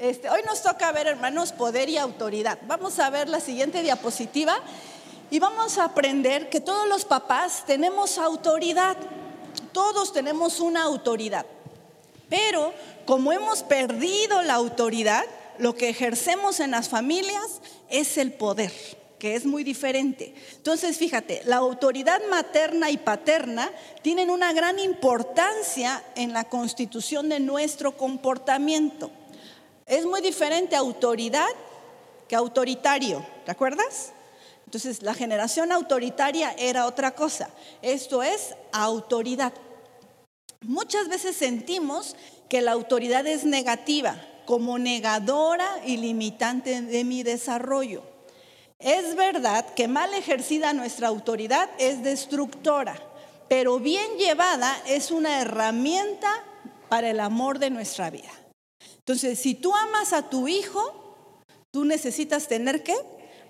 Este, hoy nos toca ver, hermanos, poder y autoridad. Vamos a ver la siguiente diapositiva y vamos a aprender que todos los papás tenemos autoridad. Todos tenemos una autoridad. Pero como hemos perdido la autoridad, lo que ejercemos en las familias es el poder, que es muy diferente. Entonces, fíjate, la autoridad materna y paterna tienen una gran importancia en la constitución de nuestro comportamiento. Es muy diferente autoridad que autoritario, ¿te acuerdas? Entonces, la generación autoritaria era otra cosa. Esto es autoridad. Muchas veces sentimos que la autoridad es negativa, como negadora y limitante de mi desarrollo. Es verdad que mal ejercida nuestra autoridad es destructora, pero bien llevada es una herramienta para el amor de nuestra vida. Entonces, si tú amas a tu hijo, tú necesitas tener qué?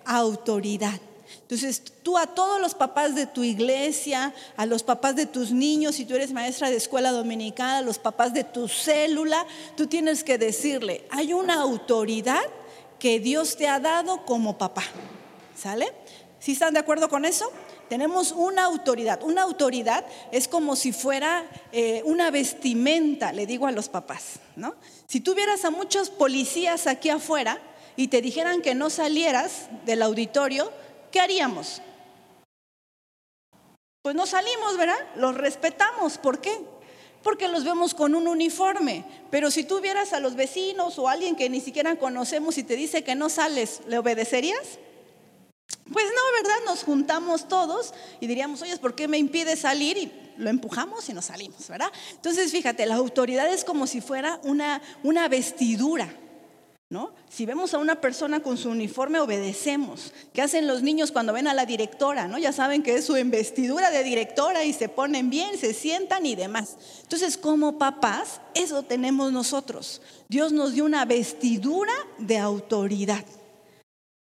Autoridad. Entonces, tú a todos los papás de tu iglesia, a los papás de tus niños, si tú eres maestra de escuela dominicana, a los papás de tu célula, tú tienes que decirle, hay una autoridad que Dios te ha dado como papá. ¿Sale? ¿Sí están de acuerdo con eso? Tenemos una autoridad. Una autoridad es como si fuera eh, una vestimenta, le digo a los papás, Si tuvieras a muchos policías aquí afuera y te dijeran que no salieras del auditorio, ¿qué haríamos? Pues no salimos, ¿verdad? Los respetamos. ¿Por qué? Porque los vemos con un uniforme. Pero si tú vieras a los vecinos o a alguien que ni siquiera conocemos y te dice que no sales, ¿le obedecerías? Pues no, ¿verdad? Nos juntamos todos y diríamos, oye, ¿por qué me impide salir? Lo empujamos y nos salimos, ¿verdad? Entonces, fíjate, la autoridad es como si fuera una, una vestidura. ¿No? Si vemos a una persona con su uniforme, obedecemos. ¿Qué hacen los niños cuando ven a la directora? ¿no? Ya saben que es su investidura de directora y se ponen bien, se sientan y demás. Entonces, como papás, eso tenemos nosotros. Dios nos dio una vestidura de autoridad.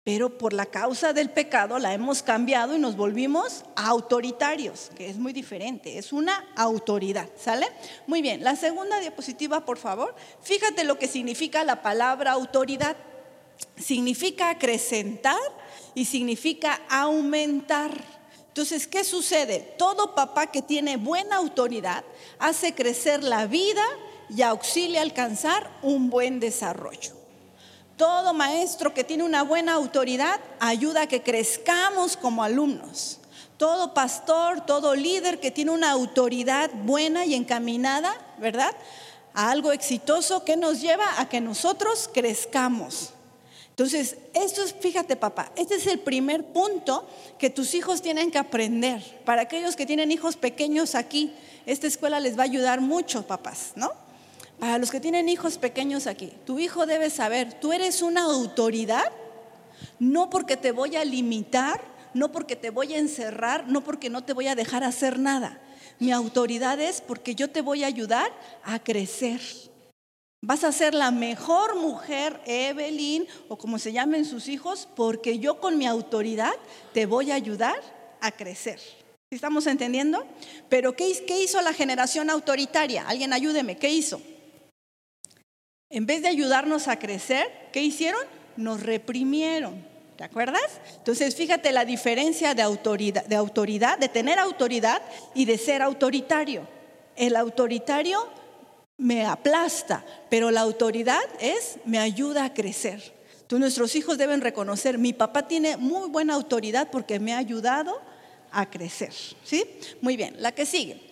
Pero por la causa del pecado la hemos cambiado y nos volvimos autoritarios, que es muy diferente, es una autoridad, ¿sale? Muy bien, la segunda diapositiva, por favor. Fíjate lo que significa la palabra autoridad. Significa acrecentar y significa aumentar. Entonces, ¿qué sucede? Todo papá que tiene buena autoridad hace crecer la vida y auxilia a alcanzar un buen desarrollo. Todo maestro que tiene una buena autoridad ayuda a que crezcamos como alumnos. Todo pastor, todo líder que tiene una autoridad buena y encaminada, ¿verdad? A algo exitoso que nos lleva a que nosotros crezcamos. Entonces, esto es, fíjate papá, este es el primer punto que tus hijos tienen que aprender. Para aquellos que tienen hijos pequeños aquí, esta escuela les va a ayudar mucho, papás, ¿no? Para los que tienen hijos pequeños aquí, tu hijo debe saber, tú eres una autoridad, no porque te voy a limitar, no porque te voy a encerrar, no porque no te voy a dejar hacer nada. Mi autoridad es porque yo te voy a ayudar a crecer. Vas a ser la mejor mujer, Evelyn, o como se llamen sus hijos, porque yo con mi autoridad te voy a ayudar a crecer. ¿Estamos entendiendo? Pero ¿qué, hizo la generación autoritaria? Alguien ayúdeme, ¿qué hizo? En vez de ayudarnos a crecer, ¿qué hicieron? Nos reprimieron. ¿Te acuerdas? Entonces, fíjate la diferencia de autoridad, de autoridad, de tener autoridad y de ser autoritario. El autoritario me aplasta, pero la autoridad es me ayuda a crecer. Entonces, nuestros hijos deben reconocer, mi papá tiene muy buena autoridad porque me ha ayudado a crecer. ¿Sí? Muy bien, la que sigue.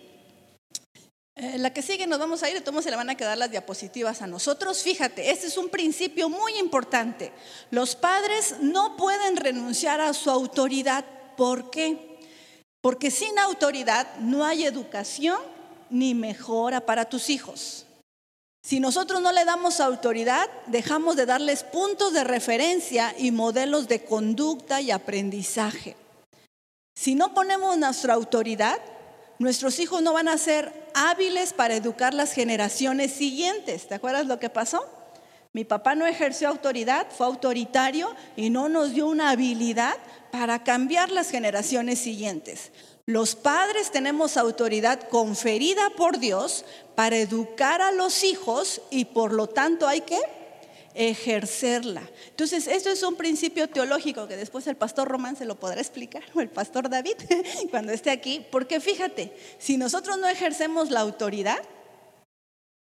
Eh, la que sigue nos vamos a ir, todos se le van a quedar las diapositivas a nosotros. Fíjate, este es un principio muy importante. Los padres no pueden renunciar a su autoridad. ¿Por qué? Porque sin autoridad no hay educación ni mejora para tus hijos. Si nosotros no le damos autoridad, dejamos de darles puntos de referencia y modelos de conducta y aprendizaje. Si no ponemos nuestra autoridad, nuestros hijos no van a ser hábiles para educar las generaciones siguientes. ¿Te acuerdas lo que pasó? Mi papá no ejerció autoridad, fue autoritario y no nos dio una habilidad para cambiar las generaciones siguientes. Los padres tenemos autoridad conferida por Dios para educar a los hijos y por lo tanto hay que ejercerla. Entonces, esto es un principio teológico que después el pastor Román se lo podrá explicar, o el pastor David, cuando esté aquí, porque fíjate, si nosotros no ejercemos la autoridad,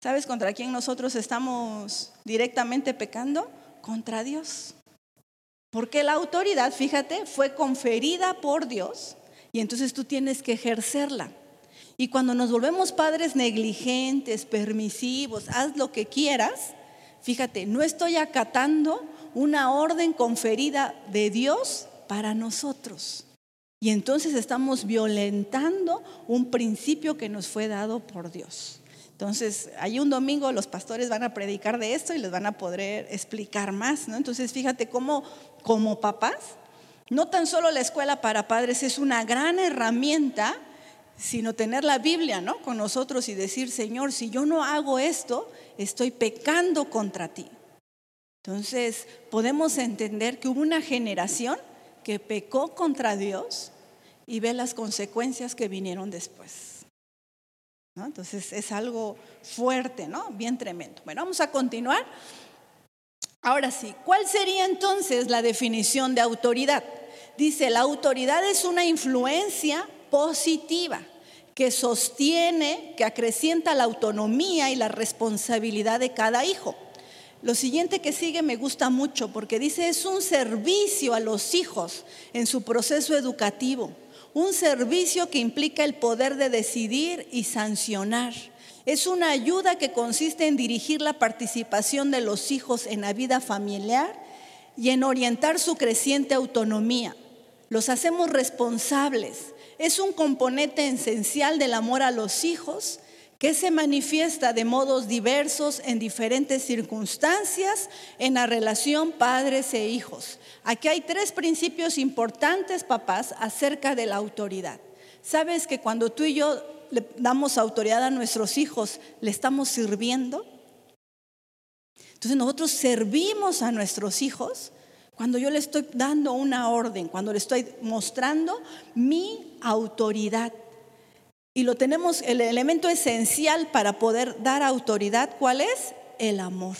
¿sabes contra quién nosotros estamos directamente pecando? Contra Dios. Porque la autoridad, fíjate, fue conferida por Dios y entonces tú tienes que ejercerla. Y cuando nos volvemos padres negligentes, permisivos, haz lo que quieras, fíjate, no estoy acatando una orden conferida de Dios para nosotros. Y entonces estamos violentando un principio que nos fue dado por Dios. Entonces, ahí un domingo los pastores van a predicar de esto y les van a poder explicar más, ¿no? Entonces, fíjate cómo como papás, no tan solo la escuela para padres es una gran herramienta, sino tener la Biblia, ¿no? con nosotros y decir, "Señor, si yo no hago esto, estoy pecando contra ti." Entonces, podemos entender que hubo una generación que pecó contra Dios y ve las consecuencias que vinieron después. Entonces es algo fuerte, ¿no? Bien tremendo. Bueno, vamos a continuar. Ahora sí, ¿cuál sería entonces la definición de autoridad? Dice, la autoridad es una influencia positiva que sostiene, que acrecienta la autonomía y la responsabilidad de cada hijo. Lo siguiente que sigue me gusta mucho porque dice es un servicio a los hijos en su proceso educativo un servicio que implica el poder de decidir y sancionar. Es una ayuda que consiste en dirigir la participación de los hijos en la vida familiar y en orientar su creciente autonomía. Los hacemos responsables. Es un componente esencial del amor a los hijos que se manifiesta de modos diversos en diferentes circunstancias en la relación padres e hijos. Aquí hay tres principios importantes, papás, acerca de la autoridad. ¿Sabes que cuando tú y yo le damos autoridad a nuestros hijos, le estamos sirviendo? Entonces nosotros servimos a nuestros hijos cuando yo le estoy dando una orden, cuando le estoy mostrando mi autoridad. Y lo tenemos, el elemento esencial para poder dar autoridad, ¿cuál es? El amor.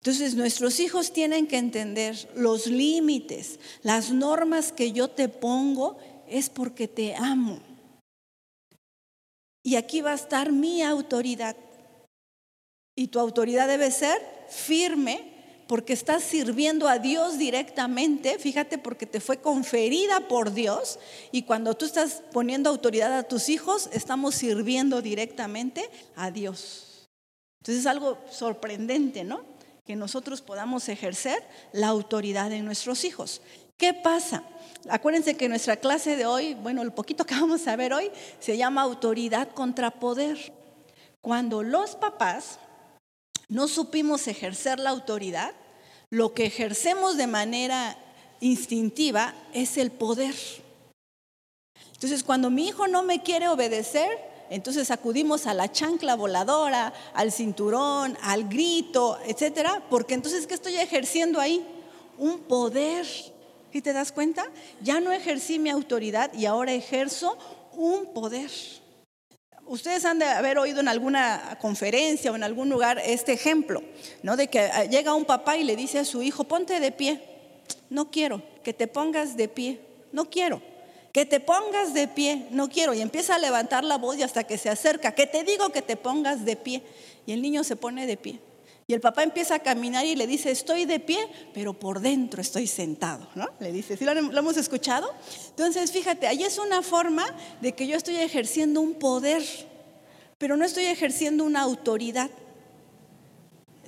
Entonces nuestros hijos tienen que entender los límites, las normas que yo te pongo es porque te amo. Y aquí va a estar mi autoridad. Y tu autoridad debe ser firme porque estás sirviendo a Dios directamente, fíjate, porque te fue conferida por Dios y cuando tú estás poniendo autoridad a tus hijos, estamos sirviendo directamente a Dios. Entonces es algo sorprendente, ¿no? Que nosotros podamos ejercer la autoridad de nuestros hijos. ¿Qué pasa? Acuérdense que nuestra clase de hoy, bueno, el poquito que vamos a ver hoy, se llama autoridad contra poder. Cuando los papás no supimos ejercer la autoridad, lo que ejercemos de manera instintiva es el poder. Entonces, cuando mi hijo no me quiere obedecer, entonces acudimos a la chancla voladora, al cinturón, al grito, etcétera, porque entonces, ¿qué estoy ejerciendo ahí? Un poder. ¿Y te das cuenta? Ya no ejercí mi autoridad y ahora ejerzo un poder. Ustedes han de haber oído en alguna conferencia o en algún lugar este ejemplo, ¿no? De que ah, llega un papá y le dice a su hijo, ponte de pie. No quiero que te pongas de pie. No quiero. Que te pongas de pie. No quiero. Y empieza a levantar la voz y hasta que se acerca. Que te digo que te pongas de pie. Y el niño se pone de pie. Y el papá empieza a caminar y le dice, estoy de pie, pero por dentro estoy sentado, ¿no? Le dice, ¿sí lo, lo, hemos escuchado? Entonces, fíjate, ahí es una forma de que yo estoy ejerciendo un poder, pero no estoy ejerciendo una autoridad.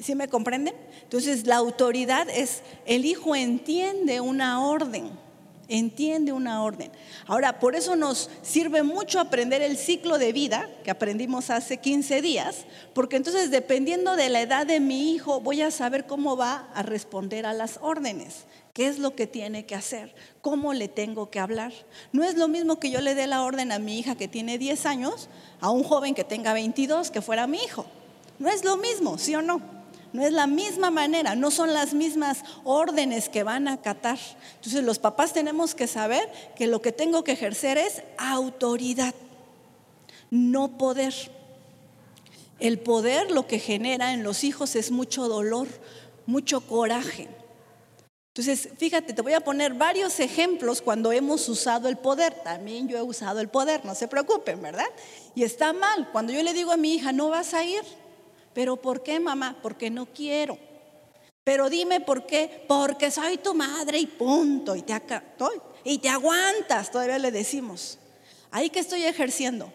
¿Sí me comprenden? Entonces, la autoridad es, el hijo entiende una orden entiende una orden. Ahora, por eso nos sirve mucho aprender el ciclo de vida que aprendimos hace 15 días, porque entonces dependiendo de la edad de mi hijo voy a saber cómo va a responder a las órdenes, qué es lo que tiene que hacer, cómo le tengo que hablar. No es lo mismo que yo le dé la orden a mi hija que tiene 10 años a un joven que tenga 22 que fuera mi hijo. No es lo mismo, ¿sí o no? No es la misma manera, no son las mismas órdenes que van a acatar. Entonces los papás tenemos que saber que lo que tengo que ejercer es autoridad, no poder. El poder lo que genera en los hijos es mucho dolor, mucho coraje. Entonces, fíjate, te voy a poner varios ejemplos cuando hemos usado el poder. También yo he usado el poder, no se preocupen, ¿verdad? Y está mal. Cuando yo le digo a mi hija, no vas a ir. ¿Pero por qué, mamá? Porque no quiero. Pero dime por qué. Porque soy tu madre y punto. Y te, y te aguantas, todavía le decimos. Ahí que estoy ejerciendo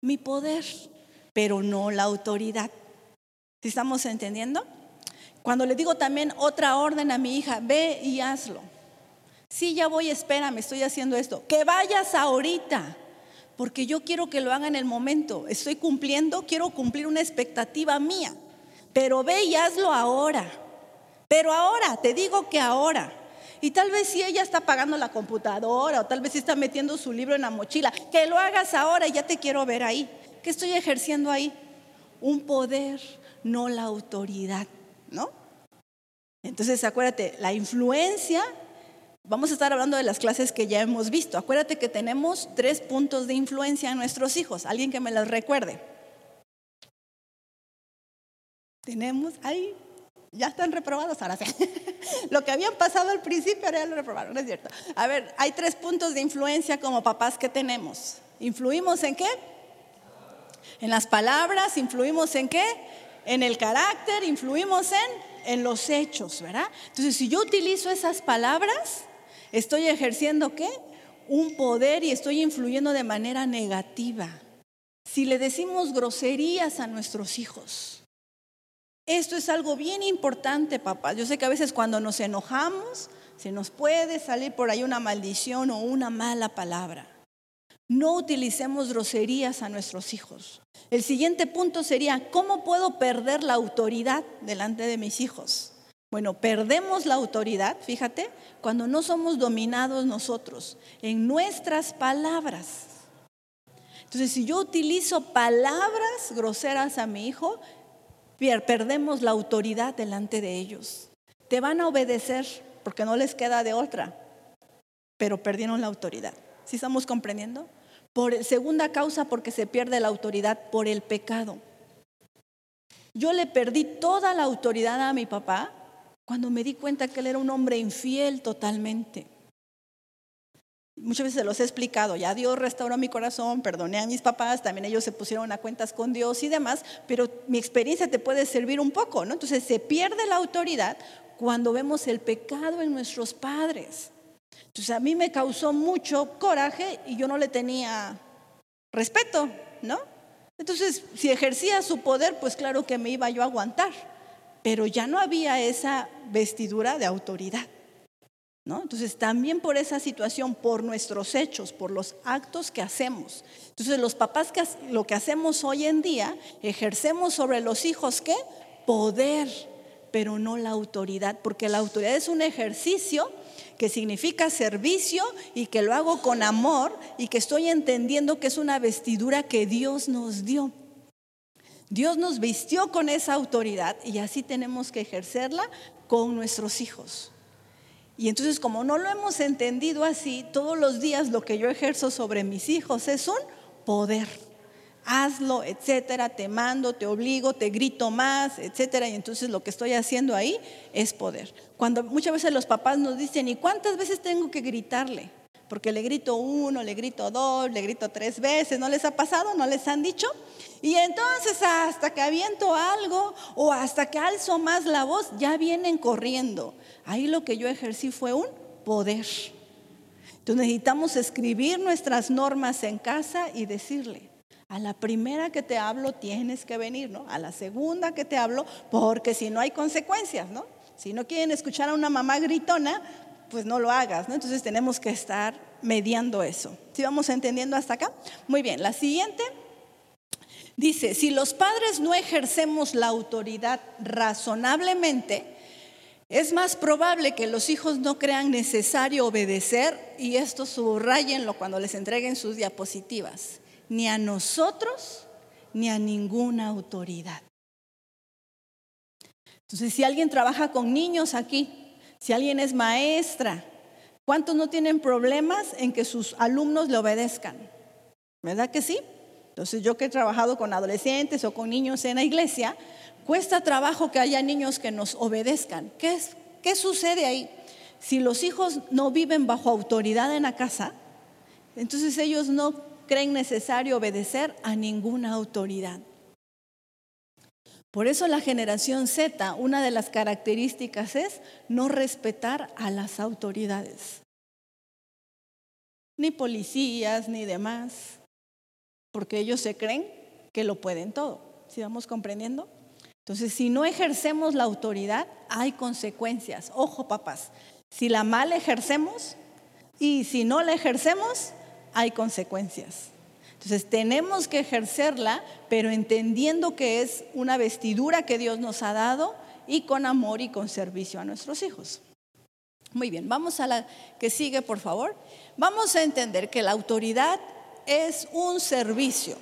mi poder, pero no la autoridad. ¿Sí estamos entendiendo? Cuando le digo también otra orden a mi hija, ve y hazlo. Sí, ya voy, espérame, estoy haciendo esto. Que vayas ahorita, porque yo quiero que lo haga en el momento. Estoy cumpliendo, quiero cumplir una expectativa mía. Pero ve y hazlo ahora. Pero ahora, te digo que ahora. Y tal vez si ella está pagando la computadora o tal vez si está metiendo su libro en la mochila, que lo hagas ahora ya te quiero ver ahí. ¿Qué estoy ejerciendo ahí? Un poder, no la autoridad. ¿no? Entonces, acuérdate, la influencia, vamos a estar hablando de las clases que ya hemos visto. Acuérdate que tenemos tres puntos de influencia en nuestros hijos. Alguien que me las recuerde. Tenemos, ahí, ya están reprobados ahora sí. lo que habían pasado al principio ahora ya lo reprobaron, no es cierto. A ver, hay tres puntos de influencia como papás que tenemos. ¿Influimos en qué? En las palabras, influimos en qué? en el carácter, influimos en, en los hechos, ¿verdad? Entonces, si yo utilizo esas palabras, estoy ejerciendo qué? Un poder y estoy influyendo de manera negativa. Si le decimos groserías a nuestros hijos, esto es algo bien importante, papá. Yo sé que a veces cuando nos enojamos, se nos puede salir por ahí una maldición o una mala palabra. No utilicemos groserías a nuestros hijos. El siguiente punto sería, ¿cómo puedo perder la autoridad delante de mis hijos? Bueno, perdemos la autoridad, fíjate, cuando no somos dominados nosotros en nuestras palabras. Entonces, si yo utilizo palabras groseras a mi hijo, perdemos la autoridad delante de ellos. Te van a obedecer porque no les queda de otra, pero perdieron la autoridad. ¿Sí estamos comprendiendo? Por segunda causa, porque se pierde la autoridad por el pecado. Yo le perdí toda la autoridad a mi papá cuando me di cuenta que él era un hombre infiel totalmente. Muchas veces se los he explicado, ya Dios restauró mi corazón, perdoné a mis papás, también ellos se pusieron a cuentas con Dios y demás, pero mi experiencia te puede servir un poco, ¿no? Entonces se pierde la autoridad cuando vemos el pecado en nuestros padres. Entonces a mí me causó mucho coraje y yo no le tenía respeto, ¿no? Entonces, si ejercía su poder, pues claro que me iba yo a aguantar, pero ya no había esa vestidura de autoridad. ¿No? Entonces, también por esa situación, por nuestros hechos, por los actos que hacemos. Entonces, los papás que lo que hacemos hoy en día, ejercemos sobre los hijos qué? Poder, pero no la autoridad, porque la autoridad es un ejercicio que significa servicio y que lo hago con amor y que estoy entendiendo que es una vestidura que Dios nos dio. Dios nos vistió con esa autoridad y así tenemos que ejercerla con nuestros hijos. Y entonces como no lo hemos entendido así, todos los días lo que yo ejerzo sobre mis hijos es un poder hazlo, etcétera, te mando, te obligo, te grito más, etcétera, y entonces lo que estoy haciendo ahí es poder. Cuando muchas veces los papás nos dicen, ¿y cuántas veces tengo que gritarle? Porque le grito uno, le grito dos, le grito tres veces, ¿no les ha pasado? ¿No les han dicho? Y entonces hasta que aviento algo o hasta que alzo más la voz, ya vienen corriendo. Ahí lo que yo ejercí fue un poder. Entonces necesitamos escribir nuestras normas en casa y decirle, a la primera que te hablo tienes que venir, ¿no? A la segunda que te hablo, porque si no hay consecuencias, ¿no? Si no quieren escuchar a una mamá gritona, pues no lo hagas, ¿no? Entonces tenemos que estar mediando eso. ¿Sí vamos entendiendo hasta acá? Muy bien, la siguiente dice, si los padres no ejercemos la autoridad razonablemente, es más probable que los hijos no crean necesario obedecer, y esto subrayenlo cuando les entreguen sus diapositivas ni a nosotros ni a ninguna autoridad. Entonces, si alguien trabaja con niños aquí, si alguien es maestra, ¿cuántos no tienen problemas en que sus alumnos le obedezcan? ¿Verdad que sí? Entonces yo que he trabajado con adolescentes o con niños en la iglesia, cuesta trabajo que haya niños que nos obedezcan. ¿Qué, es, qué sucede ahí? Si los hijos no viven bajo autoridad en la casa, entonces ellos no creen necesario obedecer a ninguna autoridad. Por eso la generación Z, una de las características es no respetar a las autoridades. Ni policías, ni demás. Porque ellos se creen que lo pueden todo. ¿Sí vamos comprendiendo? Entonces, si no ejercemos la autoridad, hay consecuencias. Ojo, papás. Si la mal ejercemos y si no la ejercemos, hay consecuencias. Entonces tenemos que ejercerla, pero entendiendo que es una vestidura que Dios nos ha dado y con amor y con servicio a nuestros hijos. Muy bien, vamos a la que sigue, por favor. Vamos a entender que la autoridad es un servicio.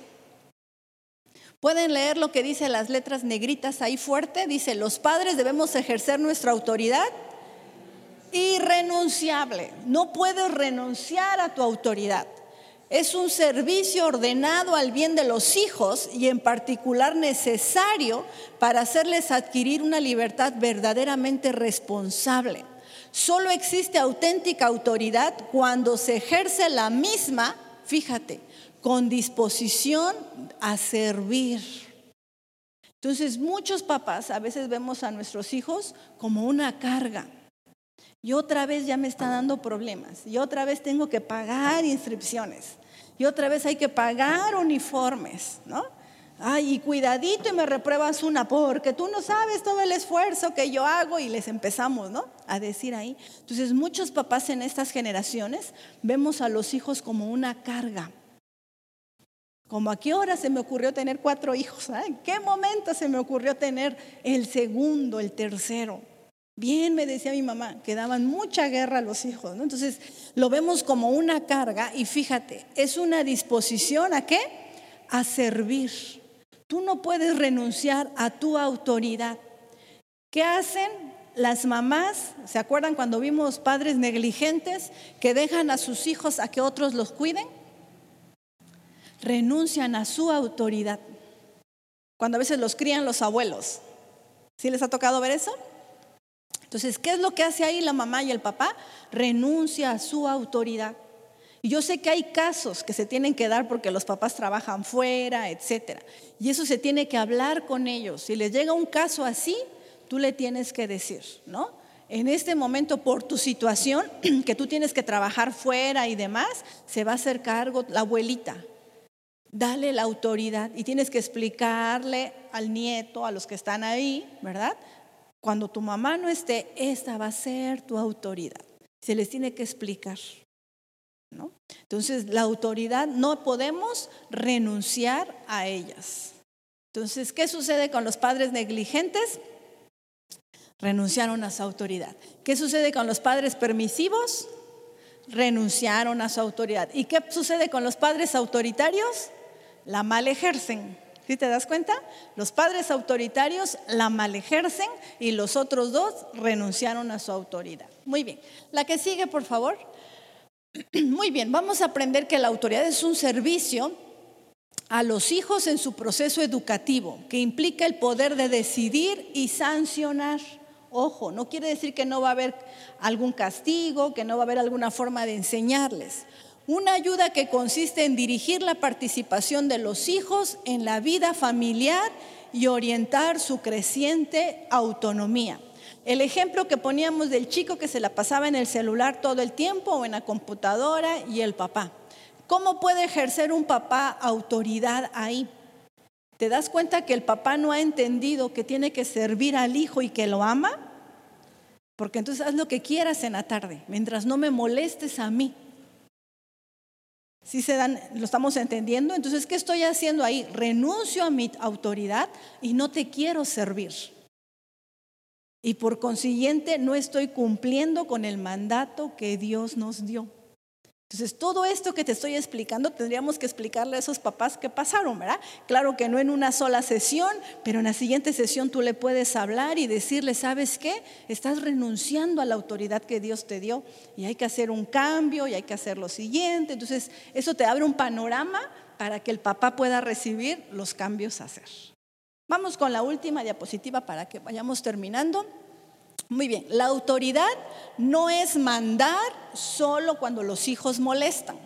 Pueden leer lo que dice las letras negritas ahí fuerte. Dice, los padres debemos ejercer nuestra autoridad irrenunciable. No puedes renunciar a tu autoridad es un servicio ordenado al bien de los hijos y en particular necesario para hacerles adquirir una libertad verdaderamente responsable. Solo existe auténtica autoridad cuando se ejerce la misma, fíjate, con disposición a servir. Entonces muchos papás a veces vemos a nuestros hijos como una carga. Y otra vez ya me está dando problemas. Y otra vez tengo que pagar inscripciones y otra vez hay que pagar uniformes, ¿no? Ay, y cuidadito y me repruebas una, porque tú no sabes todo el esfuerzo que yo hago y les empezamos, ¿no? A decir ahí. Entonces, muchos papás en estas generaciones vemos a los hijos como una carga. Como a qué hora se me ocurrió tener cuatro hijos, ¿en qué momento se me ocurrió tener el segundo, el tercero? Bien, me decía mi mamá, que daban mucha guerra a los hijos. ¿no? Entonces, lo vemos como una carga y fíjate, es una disposición a qué? A servir. Tú no puedes renunciar a tu autoridad. ¿Qué hacen las mamás? ¿Se acuerdan cuando vimos padres negligentes que dejan a sus hijos a que otros los cuiden? Renuncian a su autoridad. Cuando a veces los crían los abuelos. ¿Sí les ha tocado ver eso? Entonces, ¿qué es lo que hace ahí la mamá y el papá? Renuncia a su autoridad. Yo sé que hay casos que se tienen que dar porque los papás trabajan fuera, etcétera. Y eso se tiene que hablar con ellos. Si les llega un caso así, tú le tienes que decir, ¿no? En este momento, por tu situación, que tú tienes que trabajar fuera y demás, se va a hacer cargo la abuelita. Dale la autoridad y tienes que explicarle al nieto, a los que están ahí, ¿verdad? Cuando tu mamá no esté, esta va a ser tu autoridad. Se les tiene que explicar. ¿no? Entonces, la autoridad no podemos renunciar a ellas. Entonces, ¿qué sucede con los padres negligentes? Renunciaron a su autoridad. ¿Qué sucede con los padres permisivos? Renunciaron a su autoridad. ¿Y qué sucede con los padres autoritarios? La mal ejercen. ¿Sí te das cuenta? Los padres autoritarios la mal ejercen y los otros dos renunciaron a su autoridad. Muy bien. La que sigue, por favor. Muy bien, vamos a aprender que la autoridad es un servicio a los hijos en su proceso educativo, que implica el poder de decidir y sancionar. Ojo, no quiere decir que no va a haber algún castigo, que no va a haber alguna forma de enseñarles. Una ayuda que consiste en dirigir la participación de los hijos en la vida familiar y orientar su creciente autonomía. El ejemplo que poníamos del chico que se la pasaba en el celular todo el tiempo o en la computadora y el papá. ¿Cómo puede ejercer un papá autoridad ahí? ¿Te das cuenta que el papá no ha entendido que tiene que servir al hijo y que lo ama? Porque entonces haz lo que quieras en la tarde, mientras no me molestes a mí. Si se dan, lo estamos entendiendo. Entonces, ¿qué estoy haciendo ahí? Renuncio a mi autoridad y no te quiero servir. Y por consiguiente no estoy cumpliendo con el mandato que Dios nos dio. Entonces, todo esto que te estoy explicando tendríamos que explicarle a esos papás qué pasaron, ¿verdad? Claro que no en una sola sesión, pero en la siguiente sesión tú le puedes hablar y decirle, ¿sabes qué? Estás renunciando a la autoridad que Dios te dio y hay que hacer un cambio y hay que hacer lo siguiente. Entonces, eso te abre un panorama para que el papá pueda recibir los cambios a hacer. Vamos con la última diapositiva para que vayamos terminando. Muy bien, la autoridad no es mandar solo cuando los hijos molestan.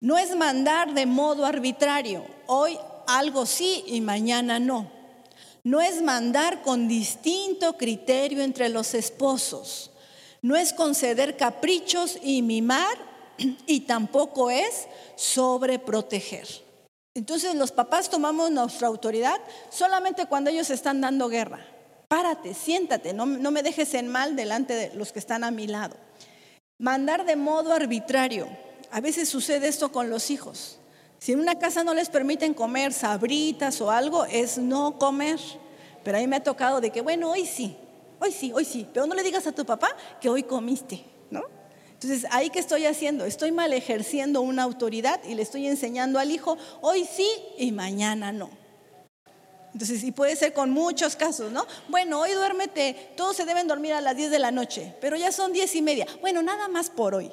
No es mandar de modo arbitrario, hoy algo sí y mañana no. No es mandar con distinto criterio entre los esposos. No es conceder caprichos y mimar y tampoco es sobreproteger. Entonces los papás tomamos nuestra autoridad solamente cuando ellos están dando guerra. Párate, siéntate, no, me dejes en mal delante de los que están a mi lado. Mandar de modo arbitrario. A veces sucede esto con los hijos. Si en una casa no les permiten comer sabritas o algo, es no comer. Pero a mí me ha tocado de que, bueno, hoy sí, hoy sí, hoy sí, pero no le digas a tu papá que hoy comiste, ¿no? Entonces, ¿ahí qué estoy haciendo? Estoy mal ejerciendo una autoridad y le estoy enseñando al hijo, hoy sí y mañana no. Entonces, y puede ser con muchos casos, ¿no? Bueno, hoy duérmete, todos se deben dormir a las 10 de la noche, pero ya son 10 y media. Bueno, nada más por hoy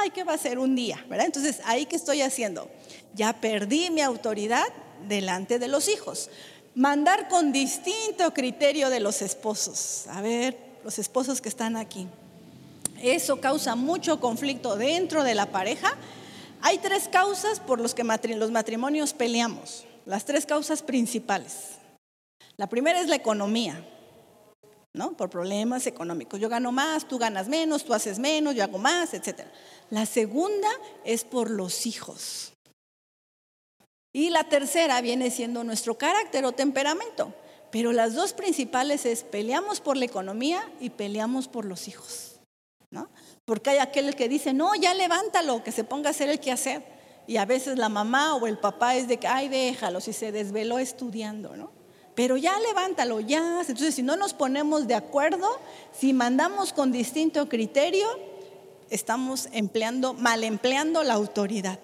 ay, ¿qué va a ser un día? ¿verdad? Entonces, ¿ahí qué estoy haciendo? Ya perdí mi autoridad delante de los hijos. Mandar con distinto criterio de los esposos. A ver, los esposos que están aquí. Eso causa mucho conflicto dentro de la pareja. Hay tres causas por las que los matrimonios peleamos. Las tres causas principales. La primera es la economía. ¿no? Por problemas económicos. Yo gano más, tú ganas menos, tú haces menos, yo hago más, etc. La segunda es por los hijos. Y la tercera viene siendo nuestro carácter o temperamento. Pero las dos principales es peleamos por la economía y peleamos por los hijos. ¿no? Porque hay aquel que dice, no, ya levántalo, que se ponga a hacer el quehacer. Y a veces la mamá o el papá es de que, ay, déjalo, si se desveló estudiando, ¿no? Pero ya levántalo, ya. Entonces, si no nos ponemos de acuerdo, si mandamos con distinto criterio, estamos empleando, mal empleando la autoridad.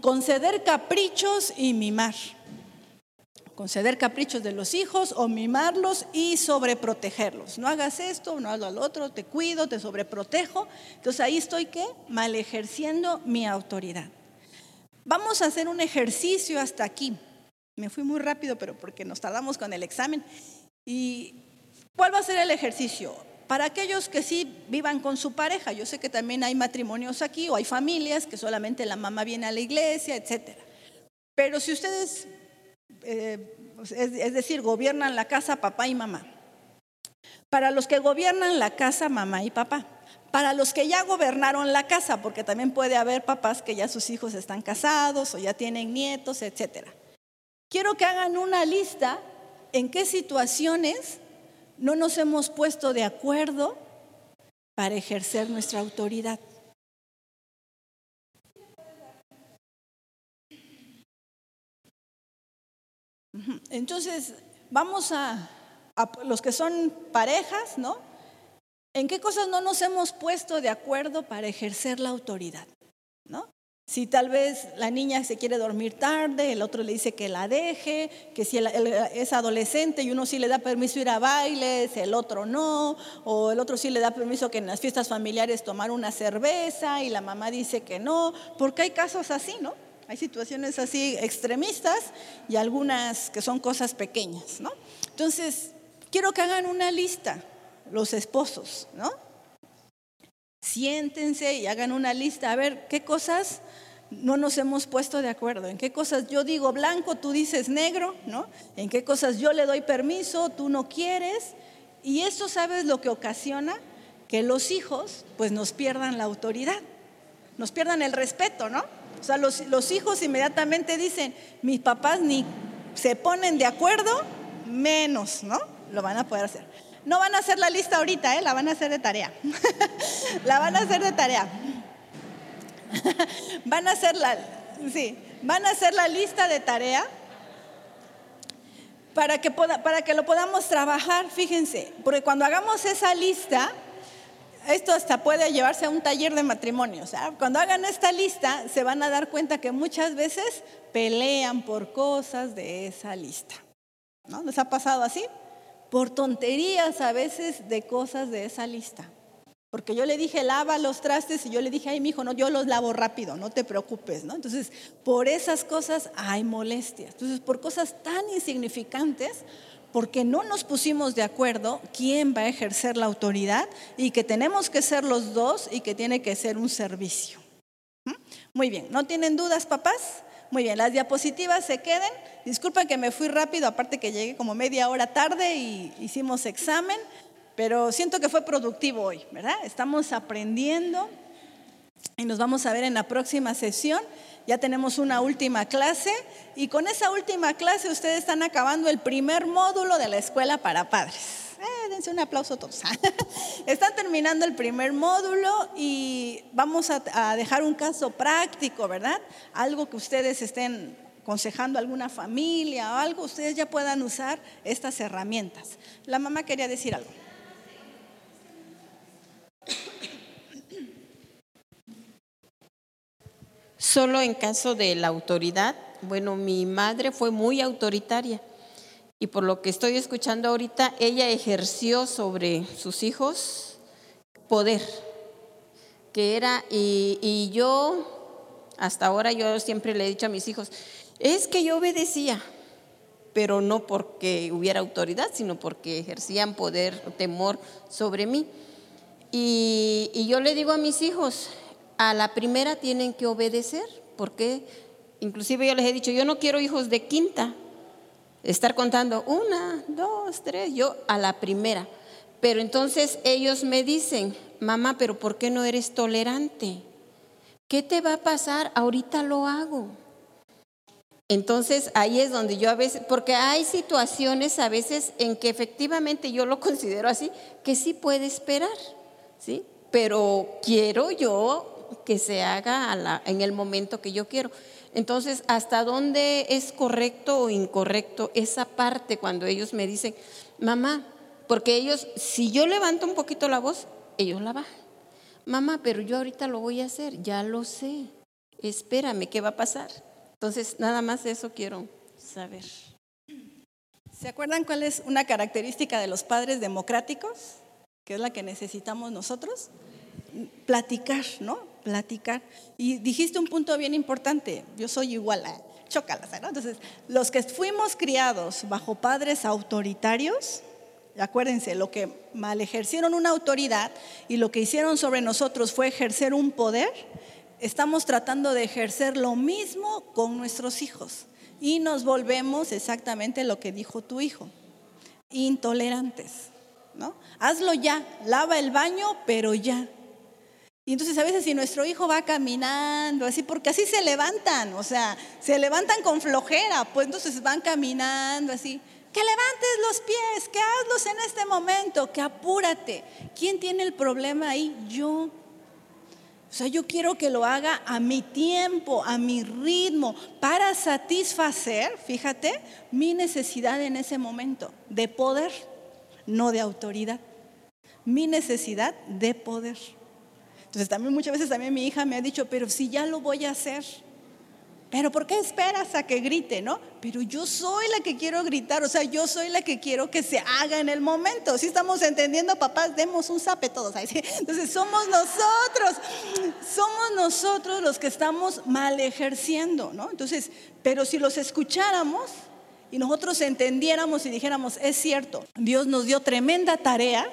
Conceder caprichos y mimar. Conceder caprichos de los hijos o mimarlos y sobreprotegerlos. No hagas esto, no hagas lo otro, te cuido, te sobreprotejo. Entonces ahí estoy qué? Mal ejerciendo mi autoridad. Vamos a hacer un ejercicio hasta aquí. Me fui muy rápido, pero porque nos tardamos con el examen. ¿Y cuál va a ser el ejercicio? Para aquellos que sí vivan con su pareja, yo sé que también hay matrimonios aquí o hay familias que solamente la mamá viene a la iglesia, etc. Pero si ustedes, eh, es decir, gobiernan la casa papá y mamá, para los que gobiernan la casa mamá y papá, para los que ya gobernaron la casa, porque también puede haber papás que ya sus hijos están casados o ya tienen nietos, etcétera. Quiero que hagan una lista en qué situaciones no nos hemos puesto de acuerdo para ejercer nuestra autoridad. Entonces, vamos a, los que son parejas, ¿no? ¿En qué cosas no nos hemos puesto de acuerdo para ejercer la autoridad? ¿No? Si tal vez la niña se quiere dormir tarde, el otro le dice que la deje, que si es adolescente y uno sí le da permiso ir a bailes, el otro no, o el otro sí le da permiso que en las fiestas familiares tomar una cerveza y la mamá dice que no, porque hay casos así, ¿no? Hay situaciones así extremistas y algunas que son cosas pequeñas, ¿no? Entonces, quiero que hagan una lista, los esposos, ¿no? Siéntense y hagan una lista, a ver qué cosas no nos hemos puesto de acuerdo, en qué cosas yo digo blanco, tú dices negro, ¿no? En qué cosas yo le doy permiso, tú no quieres. Y eso, ¿sabes lo que ocasiona? Que los hijos pues nos pierdan la autoridad, nos pierdan el respeto, ¿no? O sea, los, los hijos inmediatamente dicen, mis papás ni se ponen de acuerdo, menos, ¿no? Lo van a poder hacer. No van a hacer la lista ahorita, ¿eh? la van a hacer de tarea. la van a hacer de tarea. van a hacer la, sí, van a hacer la lista de tarea para que, para que lo podamos trabajar, fíjense, porque cuando hagamos esa lista, esto hasta puede llevarse a un taller de matrimonio. O sea, cuando hagan esta lista, se van a dar cuenta que muchas veces pelean por cosas de esa lista. ¿No? ¿Les ha pasado así? Por tonterías a veces de cosas de esa lista. Porque yo le dije, lava los trastes y yo le dije, ay, mi hijo, no, yo los lavo rápido, no te preocupes, ¿no? Entonces, por esas cosas hay molestias. Entonces, por cosas tan insignificantes, porque no nos pusimos de acuerdo quién va a ejercer la autoridad y que tenemos que ser los dos y que tiene que ser un servicio. ¿Mm? Muy bien, ¿no tienen dudas, papás? Muy bien, las diapositivas se queden. Disculpen que me fui rápido, aparte que llegué como media hora tarde y hicimos examen. Pero siento que fue productivo hoy, ¿verdad? Estamos aprendiendo y nos vamos a ver en la próxima sesión. Ya tenemos una última clase y con esa última clase ustedes están acabando el primer módulo de la escuela para padres. Eh, dense un aplauso a todos. Están terminando el primer módulo y vamos a dejar un caso práctico, ¿verdad? Algo que ustedes estén aconsejando a alguna familia o algo, ustedes ya puedan usar estas herramientas. La mamá quería decir algo. Solo en caso de la autoridad, bueno, mi madre fue muy autoritaria y por lo que estoy escuchando ahorita, ella ejerció sobre sus hijos poder, que era, y, y yo, hasta ahora yo siempre le he dicho a mis hijos, es que yo obedecía, pero no porque hubiera autoridad, sino porque ejercían poder, temor sobre mí. Y, yo le digo a mis hijos, a la primera tienen que obedecer, porque inclusive yo les he dicho, yo no quiero hijos de quinta, estar contando una, dos, tres, yo a la primera. Pero entonces ellos me dicen, mamá, pero ¿por qué no eres tolerante? ¿Qué te va a pasar? Ahorita lo hago. Entonces ahí es donde yo a veces, porque hay situaciones a veces en que efectivamente yo lo considero así, que sí puede esperar. ¿sí? Pero quiero yo que se haga en el momento que yo quiero. Entonces, ¿hasta dónde es correcto o incorrecto esa parte cuando ellos me dicen, mamá, porque ellos, si yo levanto un poquito la voz, ellos la bajan. Mamá, pero yo ahorita lo voy a hacer, ya lo sé. Espérame, ¿qué va a pasar? Entonces, nada más eso quiero saber. ¿Se acuerdan cuál es una característica de los padres democráticos? que es la que necesitamos nosotros, platicar, ¿no? Platicar. Y dijiste un punto bien importante, yo soy igual, a chócalas, ¿no? Entonces, los que fuimos criados bajo padres autoritarios, acuérdense, lo que mal ejercieron una autoridad y lo que hicieron sobre nosotros fue ejercer un poder, estamos tratando de ejercer lo mismo con nuestros hijos. Y nos volvemos exactamente lo que dijo tu hijo, intolerantes. ¿no? Hazlo ya, lava el baño, pero ya. Y entonces a veces si nuestro hijo va caminando así, porque así se levantan, o sea, se levantan con flojera, pues entonces van caminando así. Que levantes los pies, que hazlos en este momento, que apúrate. ¿Quién tiene el problema ahí? Yo. O sea, yo quiero que lo haga a mi tiempo, a mi ritmo, para satisfacer, fíjate, mi necesidad en ese momento de poder no de autoridad. Mi necesidad de poder. Entonces también muchas veces también mi hija me ha dicho, pero si ya lo voy a hacer, pero ¿por qué esperas a que grite, no? Pero yo soy la que quiero gritar, o sea, yo soy la que quiero que se haga en el momento. Si estamos entendiendo, papás, demos un zape todos ahí. Entonces somos nosotros, somos nosotros los que estamos mal ejerciendo, ¿no? Entonces, pero si los escucháramos, y nosotros entendiéramos y dijéramos, es cierto, Dios nos dio tremenda tarea,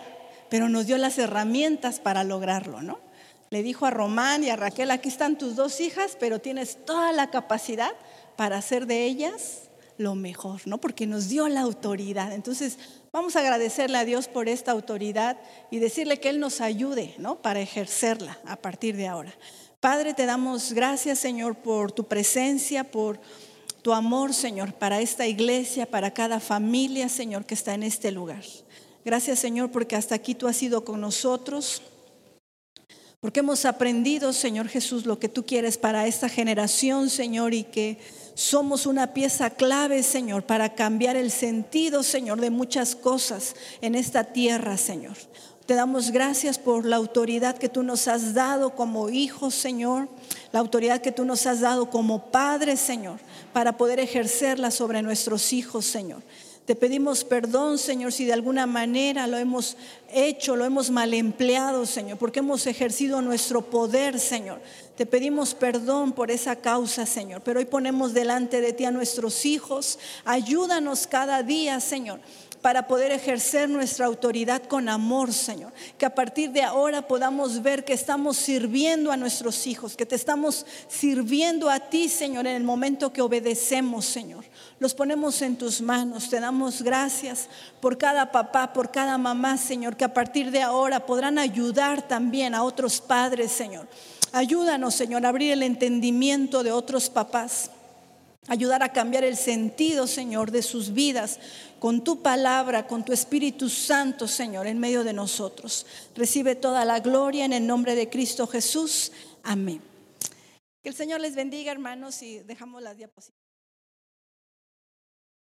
pero nos dio las herramientas para lograrlo, ¿no? Le dijo a Román y a Raquel, aquí están tus dos hijas, pero tienes toda la capacidad para hacer de ellas lo mejor, ¿no? Porque nos dio la autoridad. Entonces, vamos a agradecerle a Dios por esta autoridad y decirle que Él nos ayude, ¿no? Para ejercerla a partir de ahora. Padre, te damos gracias, Señor, por tu presencia, por tu amor, Señor, para esta iglesia, para cada familia, Señor, que está en este lugar. Gracias, Señor, porque hasta aquí tú has sido con nosotros, porque hemos aprendido, Señor Jesús, lo que tú quieres para esta generación, Señor, y que somos una pieza clave, Señor, para cambiar el sentido, Señor, de muchas cosas en esta tierra, Señor. Te damos gracias por la autoridad que tú nos has dado como hijos, Señor, la autoridad que tú nos has dado como padres, Señor, para poder ejercerla sobre nuestros hijos, Señor. Te pedimos perdón, Señor, si de alguna manera lo hemos hecho, lo hemos mal empleado, Señor, porque hemos ejercido nuestro poder, Señor. Te pedimos perdón por esa causa, Señor, pero hoy ponemos delante de ti a nuestros hijos. Ayúdanos cada día, Señor para poder ejercer nuestra autoridad con amor, Señor. Que a partir de ahora podamos ver que estamos sirviendo a nuestros hijos, que te estamos sirviendo a ti, Señor, en el momento que obedecemos, Señor. Los ponemos en tus manos, te damos gracias por cada papá, por cada mamá, Señor, que a partir de ahora podrán ayudar también a otros padres, Señor. Ayúdanos, Señor, a abrir el entendimiento de otros papás ayudar a cambiar el sentido, Señor, de sus vidas con tu palabra, con tu Espíritu Santo, Señor, en medio de nosotros. Recibe toda la gloria en el nombre de Cristo Jesús. Amén. Que el Señor les bendiga, hermanos, y dejamos las diapositivas.